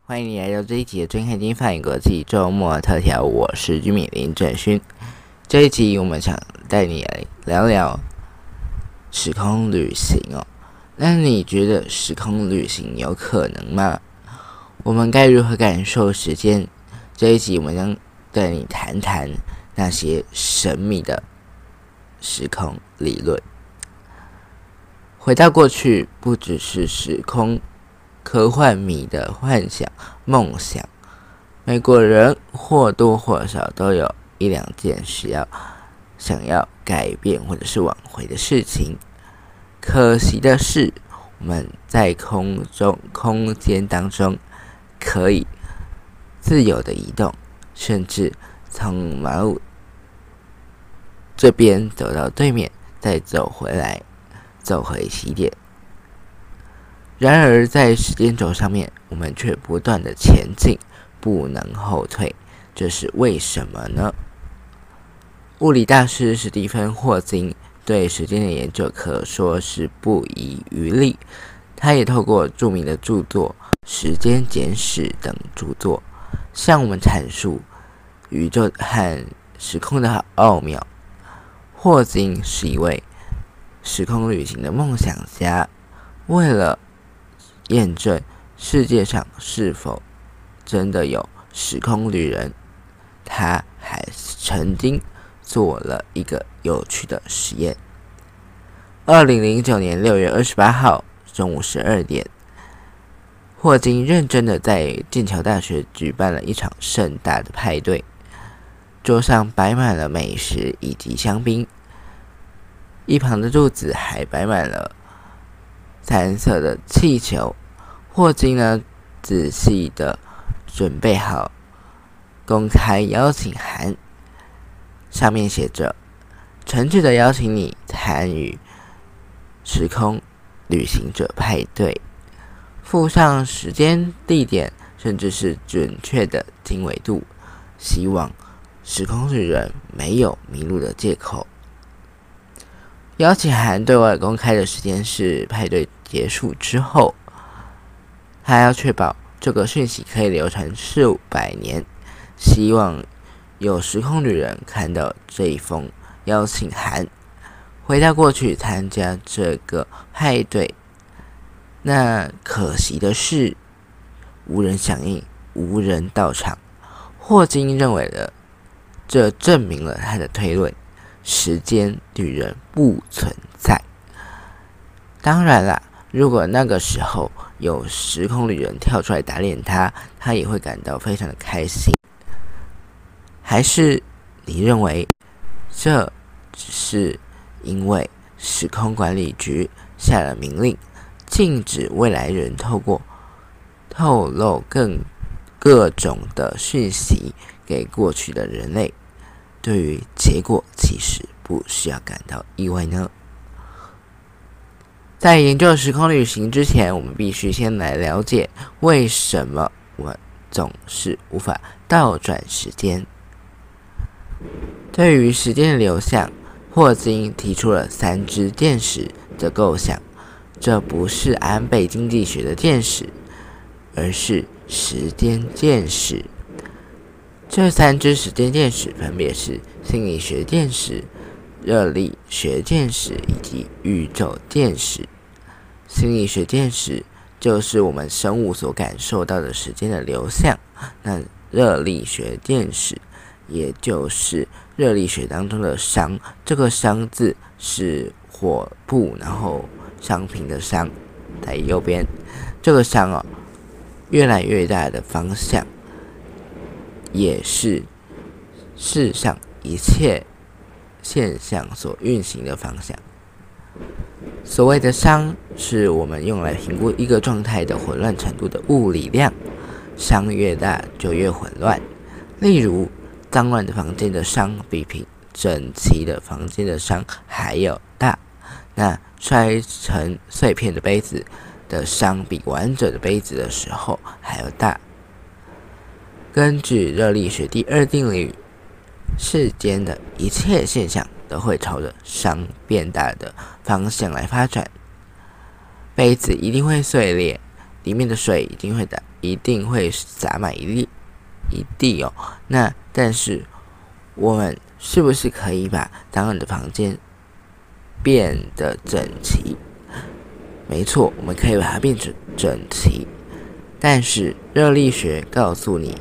欢迎你来到这一集的《真看金反映国际周末特调》，我是居民林正勋。这一集我们想带你来聊聊时空旅行哦。那你觉得时空旅行有可能吗？我们该如何感受时间？这一集我们将带你谈谈那些神秘的时空理论。回到过去，不只是时空。科幻迷的幻想、梦想，美国人或多或少都有一两件需要想要改变或者是挽回的事情。可惜的是，我们在空中、空间当中可以自由的移动，甚至从马路这边走到对面，再走回来，走回起点。然而，在时间轴上面，我们却不断的前进，不能后退，这是为什么呢？物理大师史蒂芬·霍金对时间的研究可说是不遗余力，他也透过著名的著作《时间简史》等著作，向我们阐述宇宙和时空的奥妙。霍金是一位时空旅行的梦想家，为了验证世界上是否真的有时空旅人，他还曾经做了一个有趣的实验。二零零九年六月二十八号中午十二点，霍金认真的在剑桥大学举办了一场盛大的派对，桌上摆满了美食以及香槟，一旁的柱子还摆满了。彩色的气球，霍金呢仔细的准备好公开邀请函，上面写着：“诚挚的邀请你参与时空旅行者派对。”附上时间、地点，甚至是准确的经纬度，希望时空旅人没有迷路的借口。邀请函对外公开的时间是派对。结束之后，还要确保这个讯息可以流传数百年。希望有时空旅人看到这一封邀请函，回到过去参加这个派对。那可惜的是，无人响应，无人到场。霍金认为的，这证明了他的推论：时间旅人不存在。当然啦。如果那个时候有时空旅人跳出来打脸他，他也会感到非常的开心。还是你认为这只是因为时空管理局下了命令，禁止未来人透过透露更各种的讯息给过去的人类？对于结果，其实不需要感到意外呢？在研究时空旅行之前，我们必须先来了解为什么我总是无法倒转时间。对于时间的流向，霍金提出了三支箭矢的构想。这不是安倍经济学的箭矢，而是时间箭矢。这三支时间电矢分别是心理学电矢。热力学电矢以及宇宙电矢。心理学电矢就是我们生物所感受到的时间的流向。那热力学电矢，也就是热力学当中的熵，这个熵字是火部，然后商品的商在右边。这个熵哦，越来越大的方向，也是世上一切。现象所运行的方向。所谓的熵，是我们用来评估一个状态的混乱程度的物理量。熵越大，就越混乱。例如，脏乱的房间的熵比平整齐的房间的熵还要大。那摔成碎片的杯子的熵，比完整的杯子的时候还要大。根据热力学第二定律。世间的一切现象都会朝着熵变大的方向来发展。杯子一定会碎裂，里面的水一定会打，一定会洒满一粒一地哦。那但是我们是不是可以把当人的房间变得整齐？没错，我们可以把它变成整齐。但是热力学告诉你，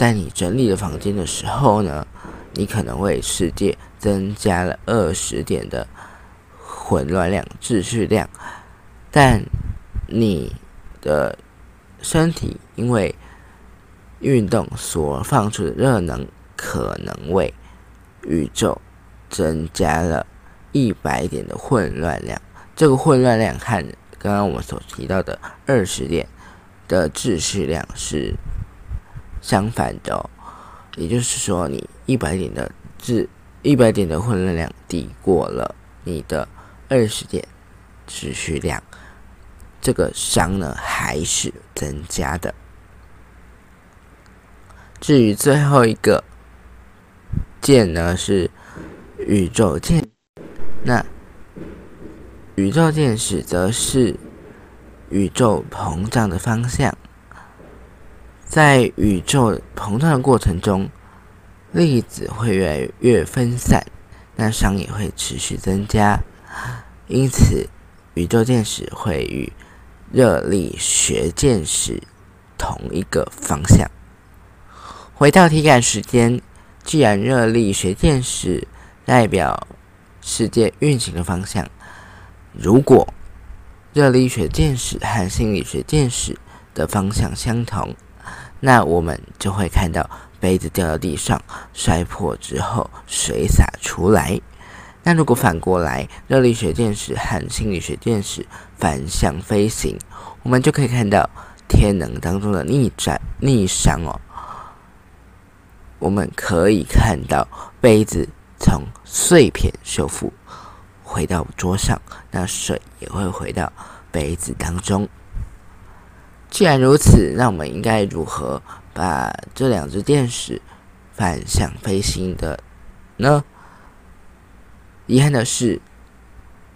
在你整理的房间的时候呢，你可能为世界增加了二十点的混乱量、秩序量。但你的身体因为运动所放出的热能，可能为宇宙增加了一百点的混乱量。这个混乱量和刚刚我们所提到的二十点的秩序量是相反的。也就是说，你一百点的秩一百点的混乱量抵过了你的二十点持续量。这个熵呢还是增加的。至于最后一个键呢是宇宙键，那宇宙键使则是宇宙膨胀的方向。在宇宙膨胀的过程中，粒子会越来越分散，那熵也会持续增加，因此宇宙键使会与热力学见识同一个方向。回到体感时间，既然热力学见识代表世界运行的方向，如果热力学见识和心理学见识的方向相同，那我们就会看到杯子掉到地上，摔破之后水洒出来。那如果反过来，热力学电池和心理学电池反向飞行，我们就可以看到天能当中的逆转逆熵哦。我们可以看到杯子从碎片修复回到桌上，那水也会回到杯子当中。既然如此，那我们应该如何把这两只电视反向飞行的呢？遗憾的是，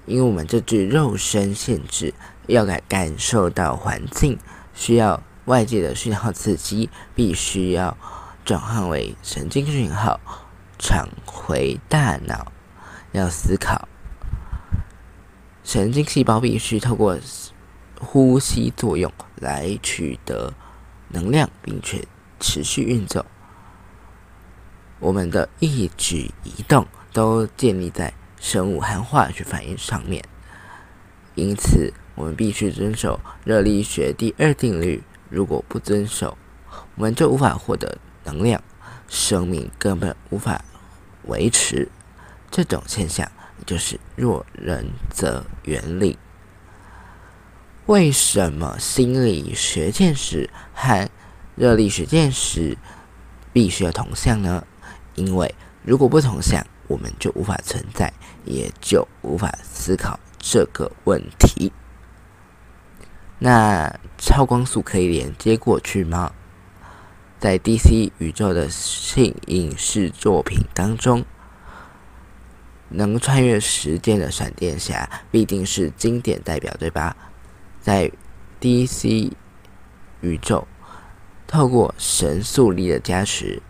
因为我们这具肉身限制，要感感受到环境，需要外界的讯号刺激，必须要转换为神经讯号，传回大脑，要思考。神经细胞必须透过呼吸作用来取得能量，并且持续运作。我们的一举一动都建立在。生物和化学反应上面，因此我们必须遵守热力学第二定律。如果不遵守，我们就无法获得能量，生命根本无法维持。这种现象就是弱人则原理。为什么心理学见识和热力学见识必须要同向呢？因为如果不同向，我们就无法存在。也就无法思考这个问题。那超光速可以连接过去吗？在 DC 宇宙的性影视作品当中，能穿越时间的闪电侠必定是经典代表，对吧？在 DC 宇宙，透过神速力的加持，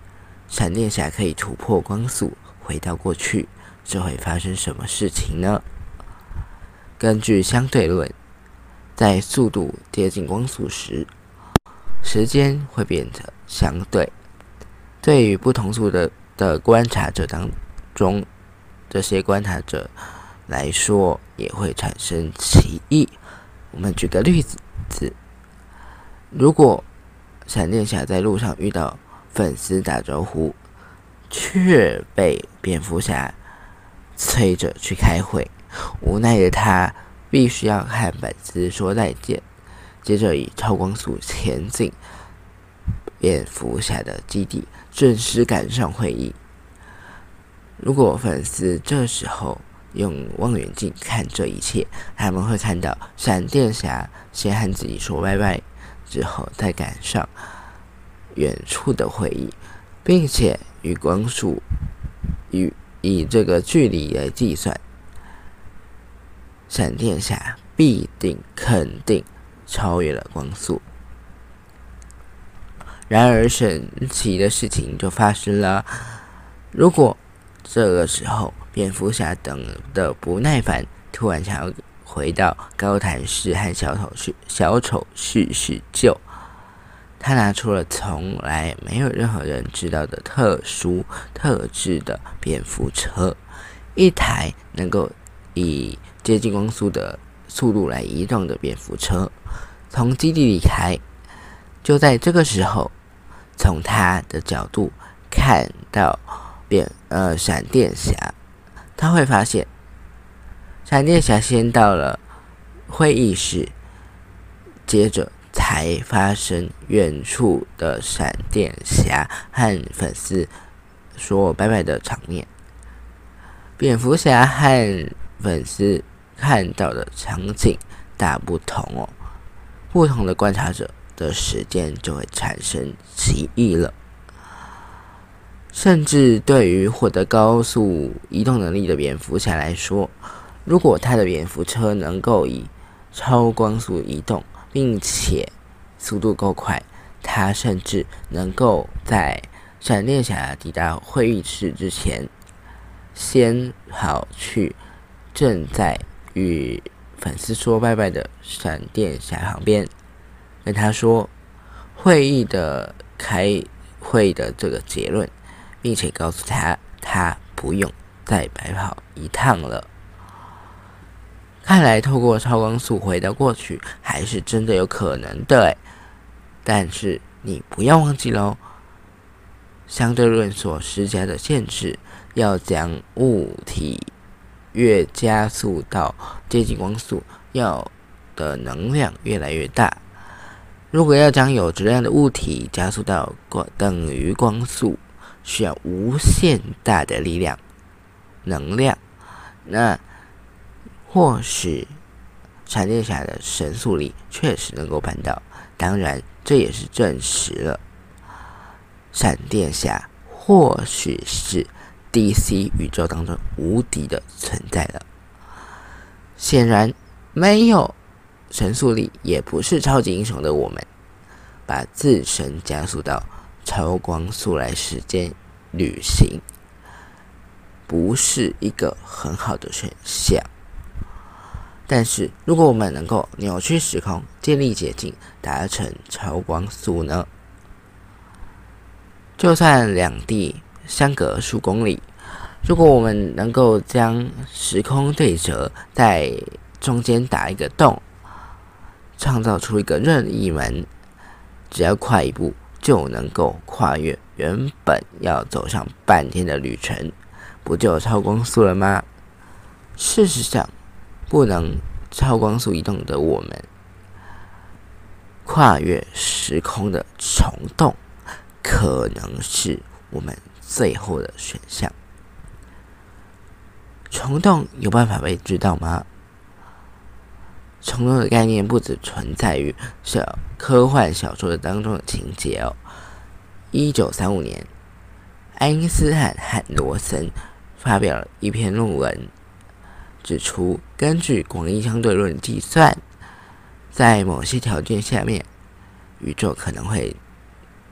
闪电侠可以突破光速，回到过去。这会发生什么事情呢？根据相对论，在速度接近光速时，时间会变得相对。对于不同速的的观察者当中，这些观察者来说也会产生歧义。我们举个例子：如果闪电侠在路上遇到粉丝打招呼，却被蝙蝠侠。催着去开会，无奈的他必须要和粉丝说再见，接着以超光速前进蝙蝠侠的基地，准时赶上会议。如果粉丝这时候用望远镜看这一切，他们会看到闪电侠先和自己说拜拜，之后再赶上远处的会议，并且与光速与以这个距离来计算，闪电侠必定肯定超越了光速。然而，神奇的事情就发生了。如果这个时候蝙蝠侠等的不耐烦，突然想要回到高谭市和小丑叙小丑叙叙旧，他拿出了从来没有任何人知道的特殊特制的蝙蝠车，一台能够以接近光速的速度来移动的蝙蝠车，从基地离开。就在这个时候，从他的角度看到蝙呃闪电侠，他会发现闪电侠先到了会议室，接着才发生远处的闪电侠和粉丝说拜拜的场面。蝙蝠侠和粉丝看到的场景大不同哦，不同的观察者。的时间就会产生歧义了。甚至对于获得高速移动能力的蝙蝠侠来说，如果他的蝙蝠车能够以超光速移动，并且速度够快，他甚至能够在闪电侠抵达会议室之前，先跑去正在与粉丝说拜拜的闪电侠旁边。跟他说会议的开会的这个结论，并且告诉他他不用再白跑一趟了。看来透过超光速回到过去还是真的有可能的，但是你不要忘记喽，相对论所施加的限制，要将物体越加速到接近光速，要的能量越来越大。如果要将有质量的物体加速到光等于光速，需要无限大的力量、能量。那或许闪电侠的神速力确实能够办到。当然，这也是证实了闪电侠或许是 DC 宇宙当中无敌的存在了。显然，没有。神速力也不是超级英雄的我们，把自身加速到超光速来时间旅行，不是一个很好的选项。但是，如果我们能够扭曲时空，建立捷径，达成超光速呢？就算两地相隔数公里，如果我们能够将时空对折，在中间打一个洞。创造出一个任意门，只要快一步就能够跨越原本要走上半天的旅程，不就超光速了吗？事实上，不能超光速移动的我们，跨越时空的虫洞，可能是我们最后的选项。虫洞有办法被知道吗？虫洞的概念不只存在于小科幻小说的当中的情节哦。一九三五年，爱因斯坦和罗森发表了一篇论文，指出根据广义相对论计算，在某些条件下面，宇宙可能会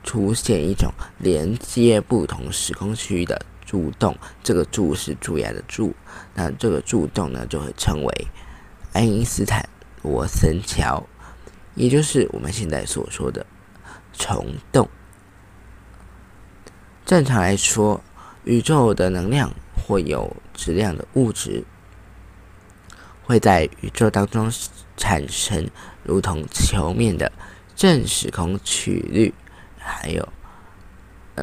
出现一种连接不同时空区域的柱洞。这个柱是蛀牙的柱，那这个柱洞呢，就会称为爱因斯坦。罗森桥，也就是我们现在所说的虫洞。正常来说，宇宙的能量或有质量的物质会在宇宙当中产生如同球面的正时空曲率，还有，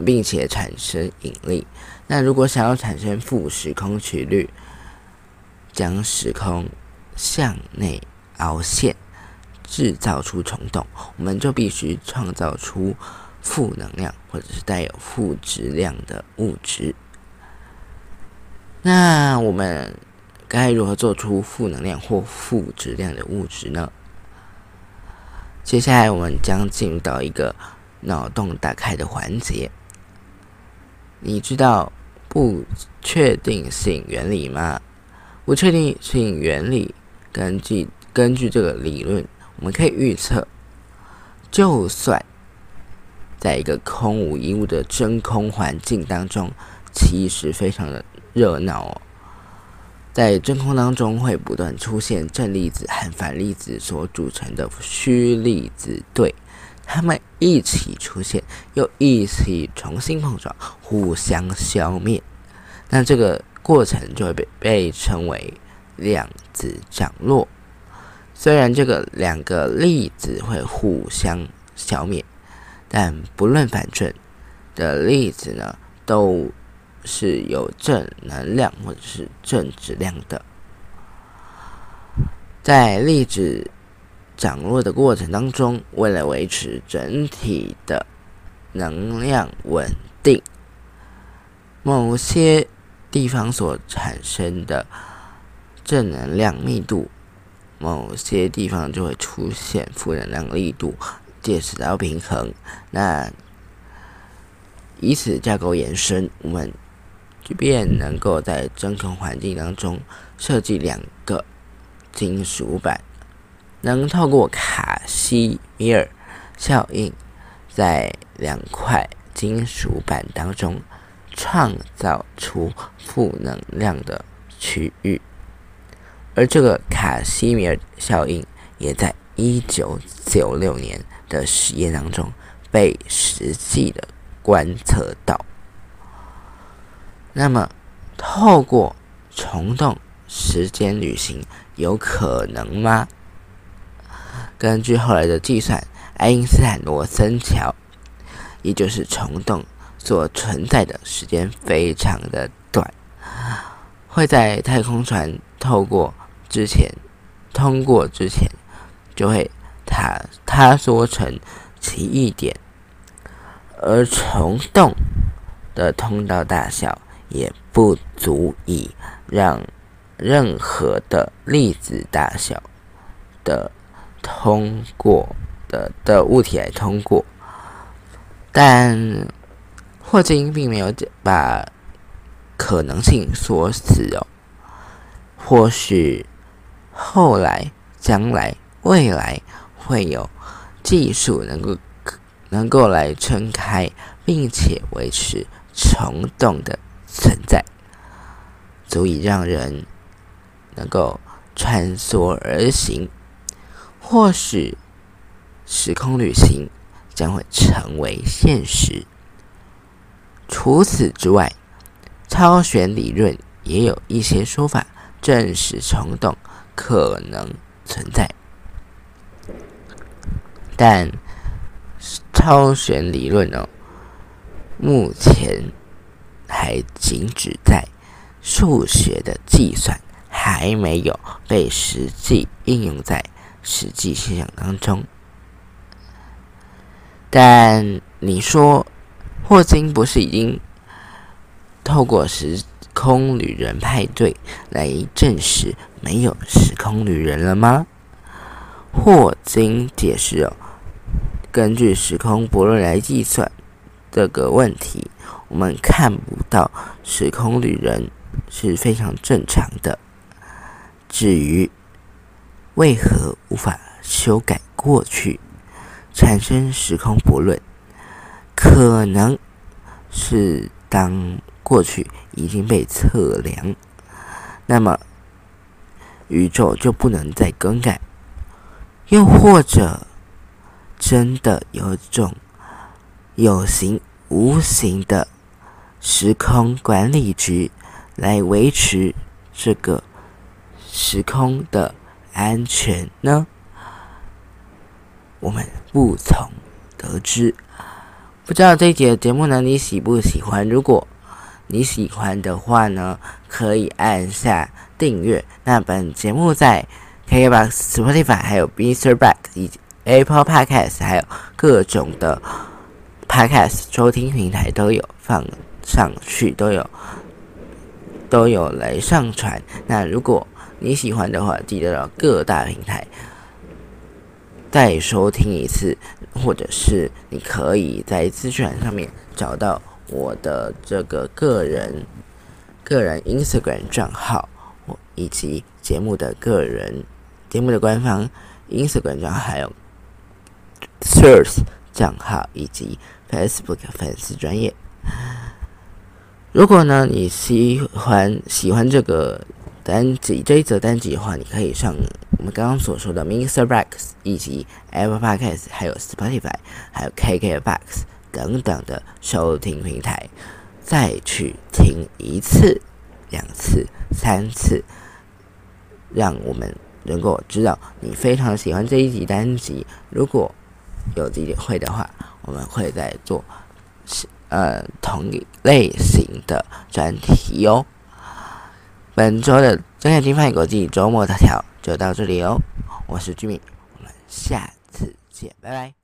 并且产生引力。那如果想要产生负时空曲率，将时空向内。凹陷，制造出虫洞，我们就必须创造出负能量或者是带有负质量的物质。那我们该如何做出负能量或负质量的物质呢？接下来我们将进入到一个脑洞打开的环节。你知道不确定性原理吗？不确定性原理根据根据这个理论，我们可以预测，就算在一个空无一物的真空环境当中，其实非常的热闹哦。在真空当中会不断出现正粒子和反粒子所组成的虚粒子对。它们一起出现，又一起重新碰撞，互相消灭。那这个过程就会被被称为量子涨落。虽然这个两个粒子会互相消灭，但不论反正的粒子呢，都是有正能量或者是正质量的。在粒子。涨落的过程当中，为了维持整体的能量稳定，某些地方所产生的正能量密度，某些地方就会出现负能量力度，借此达到平衡。那以此架构延伸，我们即便能够在真空环境当中设计两个金属板。能透过卡西米尔效应，在两块金属板当中创造出负能量的区域，而这个卡西米尔效应也在一九九六年的实验当中被实际的观测到。那么，透过虫洞时间旅行，有可能吗？根据后来的计算，爱因斯坦罗森桥，也就是虫洞所存在的时间非常的短，会在太空船透过之前，通过之前，就会塌塌缩成奇异点，而虫洞的通道大小也不足以让任何的粒子大小的。通过的的物体来通过，但霍金并没有把可能性锁死哦。或许后来、将来、未来会有技术能够能够来撑开，并且维持虫洞的存在，足以让人能够穿梭而行。或许时空旅行将会成为现实。除此之外，超弦理论也有一些说法证实虫洞可能存在，但超弦理论呢，目前还仅止在数学的计算，还没有被实际应用在。实际现象当中，但你说霍金不是已经透过实空旅人派对来证实没有时空旅人了吗？霍金解释，根据时空悖论来计算这个问题，我们看不到时空旅人是非常正常的。至于。为何无法修改过去，产生时空悖论？可能是当过去已经被测量，那么宇宙就不能再更改；又或者真的有种有形无形的时空管理局来维持这个时空的。安全呢？我们不从得知。不知道这一节的节目呢，你喜不喜欢？如果你喜欢的话呢，可以按下订阅。那本节目在 KKBOX、Spotify、还有 b s r Back 以及 Apple Podcast，还有各种的 Podcast 收听平台都有放上去，都有都有来上传。那如果你喜欢的话，记得到各大平台再收听一次，或者是你可以在资讯栏上面找到我的这个个人个人 Instagram 账号，我以及节目的个人节目的官方 Instagram 账号，还有 Source 账号以及 Facebook 粉丝专业。如果呢你喜欢喜欢这个单集这一则单集的话，你可以上我们刚刚所说的 Mr. Box 以及 Apple Podcast，还有 Spotify，还有 KKBox 等等的收听平台，再去听一次、两次、三次，让我们能够知道你非常喜欢这一集单集。如果有机会的话，我们会再做是呃同一类型的专题哦。本周的睁眼睛翻译国际周末头条就到这里哦，我是居民，我们下次见，拜拜。